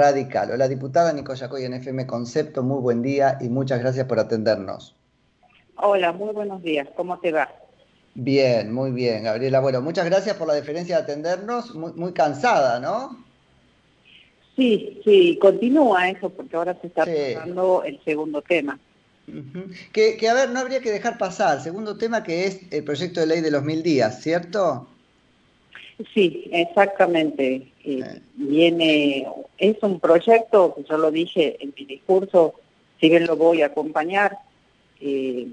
radical. Hola, diputada Nicoya Coy en FM Concepto, muy buen día y muchas gracias por atendernos. Hola, muy buenos días, ¿cómo te va? Bien, muy bien, Gabriela. Bueno, muchas gracias por la deferencia de atendernos, muy, muy cansada, ¿no? Sí, sí, continúa eso porque ahora se está tratando el segundo tema. que, que, a ver, no habría que dejar pasar. Segundo tema que es el proyecto de ley de los mil días, ¿cierto? Sí, exactamente. Eh, eh. Viene, es un proyecto, que yo lo dije en mi discurso, si bien lo voy a acompañar, eh,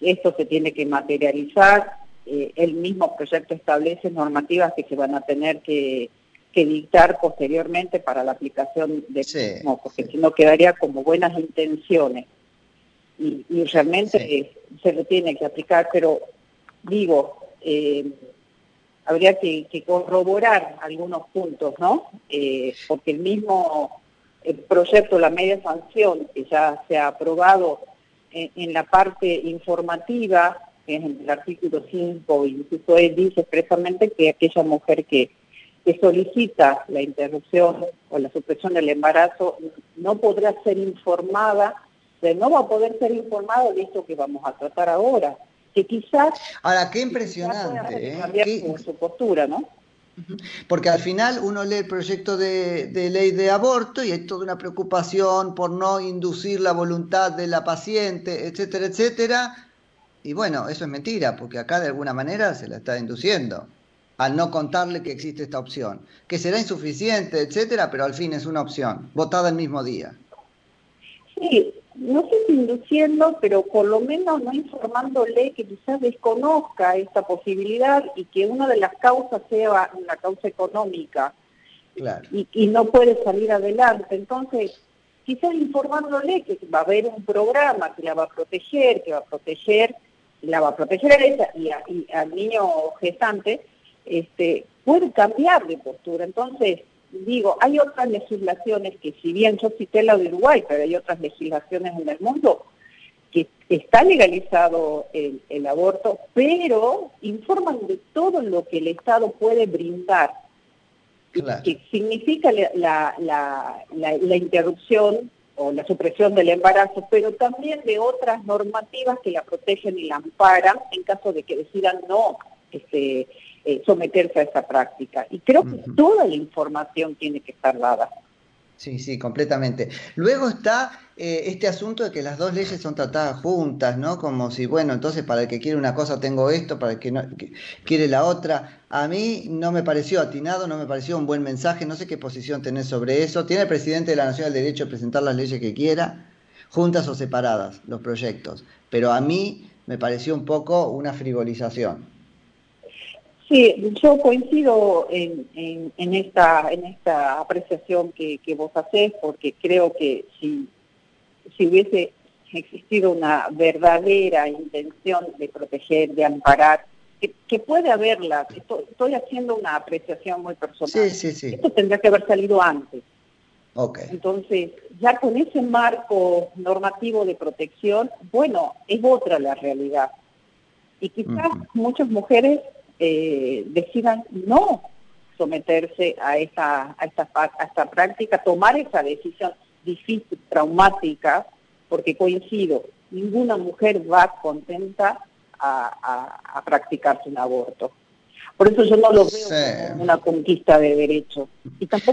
esto se tiene que materializar, el mismo proyecto establece normativas que se van a tener que, dictar posteriormente para la aplicación de mismo, porque si no quedaría como buenas intenciones. Y, realmente se lo tiene que aplicar, pero digo, habría que, corroborar algunos puntos, ¿no? Eh, porque el mismo proyecto, la media sanción, que ya se ha aprobado en, la parte informativa, que es en el artículo 5, incluso él dice expresamente que aquella mujer que, que solicita la interrupción o la supresión del embarazo no podrá ser informada, no va a poder ser informada de esto que vamos a tratar ahora, que quizás... Ahora, qué impresionante. ¿eh? Su postura, ¿no? Porque al final uno lee el proyecto de, ley de aborto y hay toda una preocupación por no inducir la voluntad de la paciente, etcétera, etcétera. Y bueno, eso es mentira, porque acá de alguna manera se la está induciendo al no contarle que existe esta opción, que será insuficiente, etcétera, pero al fin es una opción, votada el mismo día. Sí, no sé si induciendo, pero por lo menos no informándole que quizás desconozca esta posibilidad y que una de las causas sea una causa económica y, no puede salir adelante. Entonces, quizás informándole que va a haber un programa que la va a proteger, que va a proteger, la va a proteger a ella y, al niño gestante, este, puede cambiar de postura. Entonces, digo, hay otras legislaciones que si bien yo cité la de Uruguay, pero hay otras legislaciones en el mundo que está legalizado el, aborto, pero informan de todo lo que el Estado puede brindar, que significa la, la, interrupción o la supresión del embarazo, pero también de otras normativas que la protegen y la amparan en caso de que decidan no este, eh, someterse a esa práctica. Y creo que toda la información tiene que estar dada. Sí, sí, completamente. Luego está eh, este asunto de que las dos leyes son tratadas juntas, ¿no? Como si, bueno, entonces para el que quiere una cosa tengo esto, para el que no quiere la otra. A mí no me pareció atinado, no me pareció un buen mensaje, no sé qué posición tenés sobre eso. Tiene el presidente de la Nación el derecho de presentar las leyes que quiera, juntas o separadas, los proyectos. Pero a mí me pareció un poco una frivolización. Sí, yo coincido en, en, esta, en esta apreciación que, vos hacés, porque creo que si, si hubiese existido una verdadera intención de proteger, de amparar, que, puede haberla, estoy, haciendo una apreciación muy personal. Sí, sí, sí. Esto tendría que haber salido antes. Okay. Entonces, ya con ese marco normativo de protección, bueno, es otra la realidad. Y quizás muchas mujeres eh, decidan no someterse a esta, a, esta, a esta práctica, tomar esa decisión difícil, traumática, porque coincido, ninguna mujer va contenta a, a, practicarse un aborto. Por eso yo no lo veo como una conquista de derechos.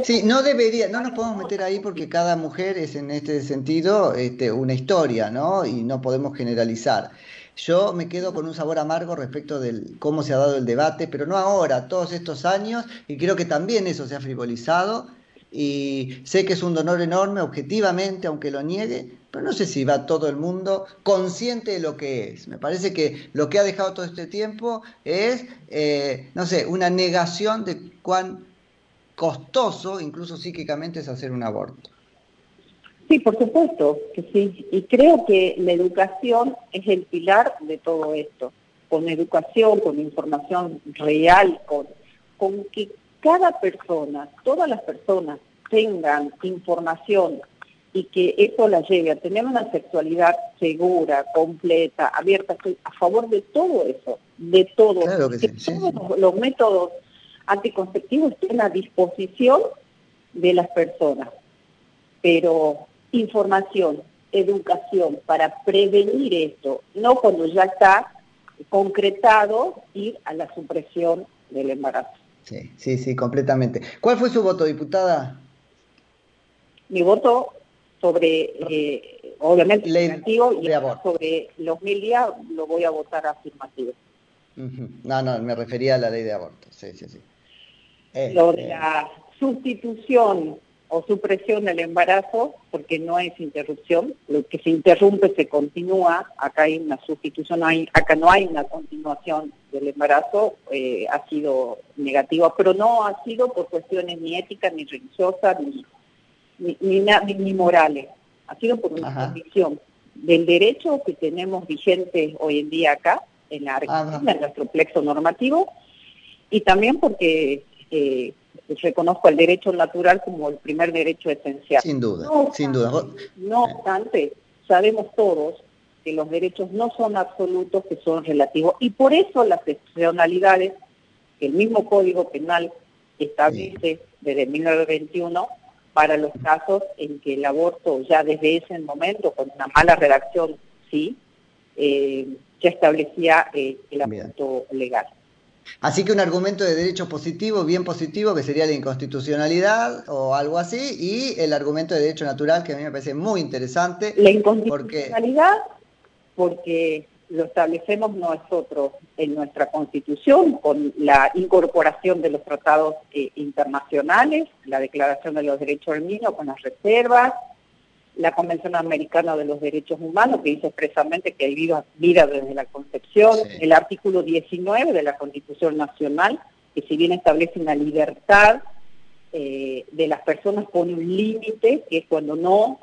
Sí, no debería, no nos podemos meter ahí porque cada mujer es en este sentido este, una historia, ¿no? Y no podemos generalizar. Yo me quedo con un sabor amargo respecto de cómo se ha dado el debate, pero no ahora, todos estos años, y creo que también eso se ha frivolizado. Y sé que es un dolor enorme, objetivamente, aunque lo niegue, pero no sé si va todo el mundo consciente de lo que es. Me parece que lo que ha dejado todo este tiempo es, eh, no sé, una negación de cuán costoso, incluso psíquicamente, es hacer un aborto. Sí, por supuesto que sí. Y creo que la educación es el pilar de todo esto. Con educación, con información real, con, con que cada persona, todas las personas tengan información y que eso la lleve a tener una sexualidad segura, completa, abierta, estoy a favor de todo eso, de todo. Claro que, todos los métodos anticonceptivos estén a disposición de las personas pero información, educación para prevenir esto, no cuando ya está concretado ir a la supresión del embarazo. Sí, sí, sí, completamente. ¿Cuál fue su voto, diputada? Mi voto sobre, eh, obviamente, negativo y sobre los mil días lo voy a votar afirmativo. No, no, me refería a la ley de aborto, sí, sí, sí. lo de este, la sustitución o supresión del embarazo, porque no es interrupción, lo que se interrumpe se continúa, acá hay una sustitución, acá no hay una continuación del embarazo, eh, ha sido negativa, pero no ha sido por cuestiones ni éticas, ni religiosas, ni, ni, ni, morales, ha sido por una condición del derecho que tenemos vigente hoy en día acá, en la Argentina, en nuestro plexo normativo, y también porque... Eh, reconozco el derecho natural como el primer derecho esencial. Sin duda, sin duda. No obstante, sabemos todos que los derechos no son absolutos, que son relativos, y por eso las excepcionalidades que el mismo Código Penal establece desde 1921 para los casos en que el aborto ya desde ese momento, con una mala redacción, sí, eh, ya establecía eh, el aborto legal. Así que un argumento de derecho positivo, bien positivo, que sería la inconstitucionalidad o algo así, y el argumento de derecho natural, que a mí me parece muy interesante. La inconstitucionalidad, porque, lo establecemos nosotros en nuestra Constitución, con la incorporación de los tratados eh, internacionales, la Declaración de los Derechos del Niño con las reservas, la Convención Americana de los Derechos Humanos, que dice expresamente que hay vida, desde la concepción, el artículo 19 de la Constitución Nacional, que si bien establece una libertad eh, de las personas, pone un límite, que es cuando no,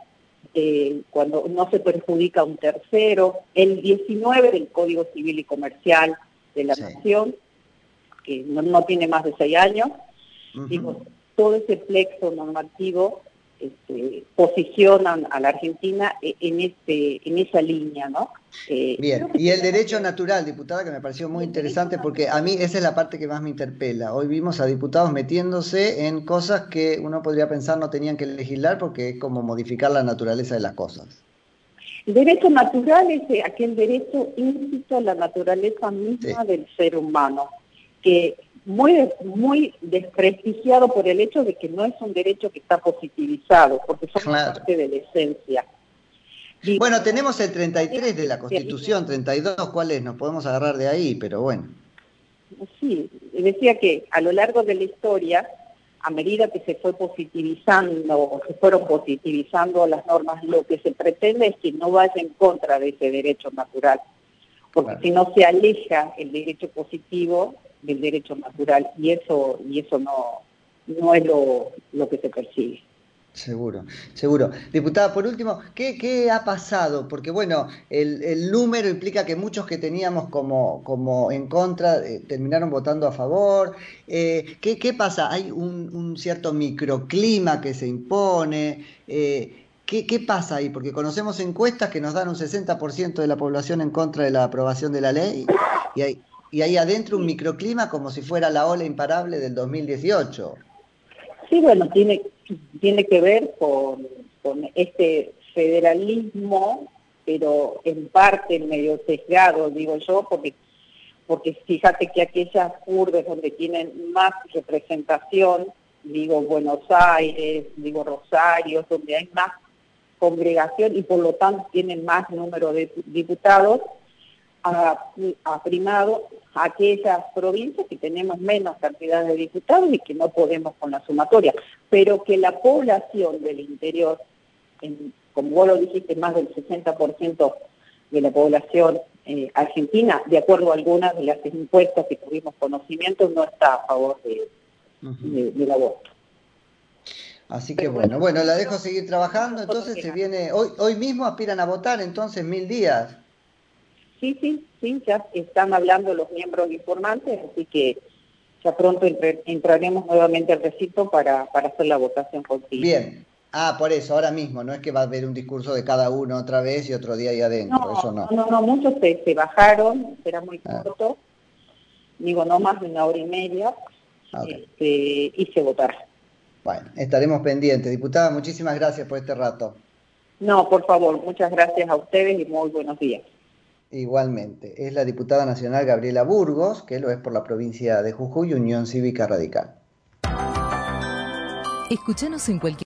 eh, cuando no se perjudica a un tercero, el 19 del Código Civil y Comercial de la Nación, que no, tiene más de seis años, digo, todo ese plexo normativo este, posicionan a la Argentina e, en este en esa línea, ¿no? Eh, Bien, y el derecho natural, diputada, que me pareció muy interesante porque a mí esa es la parte que más me interpela. Hoy vimos a diputados metiéndose en cosas que uno podría pensar no tenían que legislar porque es como modificar la naturaleza de las cosas. El derecho natural es eh, aquel derecho íncito a la naturaleza misma del ser humano, que muy, muy desprestigiado por el hecho de que no es un derecho que está positivizado, porque son parte de la esencia. bueno, tenemos el 33 de la Constitución, 32, ¿cuál es? Nos podemos agarrar de ahí, pero bueno. Sí, decía que a lo largo de la historia, a medida que se fue positivizando, se fueron positivizando las normas, lo que se pretende es que no vaya en contra de ese derecho natural, porque si no se aleja el derecho positivo del derecho natural y eso y eso no no es lo, lo que se persigue. Seguro, seguro. Diputada, por último, ¿qué, qué ha pasado? Porque bueno, el, el, número implica que muchos que teníamos como, como en contra eh, terminaron votando a favor. Eh, ¿qué, ¿qué, pasa? ¿Hay un, un, cierto microclima que se impone? Eh, ¿qué, ¿Qué pasa ahí? Porque conocemos encuestas que nos dan un 60% de la población en contra de la aprobación de la ley y hay, y ahí adentro un microclima como si fuera la ola imparable del 2018. Sí, bueno, tiene, tiene que ver con, con este federalismo, pero en parte medio sesgado, digo yo, porque porque fíjate que aquellas urbes donde tienen más representación, digo Buenos Aires, digo Rosario, donde hay más congregación y por lo tanto tienen más número de diputados, ha, primado aquellas provincias que tenemos menos cantidad de diputados y que no podemos con la sumatoria, pero que la población del interior, como vos lo dijiste, más del 60% de la población eh, argentina, de acuerdo a algunas de las encuestas que tuvimos conocimiento, no está a favor de, del aborto. Así que bueno, bueno, la dejo seguir trabajando, entonces se viene, hoy, hoy mismo aspiran a votar entonces mil días. Sí, sí, sí, ya están hablando los miembros informantes, así que ya pronto entraremos nuevamente al recinto para, para hacer la votación contigo. Bien. Ah, por eso, ahora mismo, no es que va a haber un discurso de cada uno otra vez y otro día ahí adentro, no, eso no. No, no, muchos se, bajaron, será muy ah. corto, digo, no más de una hora y media, este, y se votará. Bueno, estaremos pendientes. Diputada, muchísimas gracias por este rato. No, por favor, muchas gracias a ustedes y muy buenos días. Igualmente, es la diputada nacional Gabriela Burgos, que lo es por la provincia de Jujuy, Unión Cívica Radical. Escúchanos en cualquier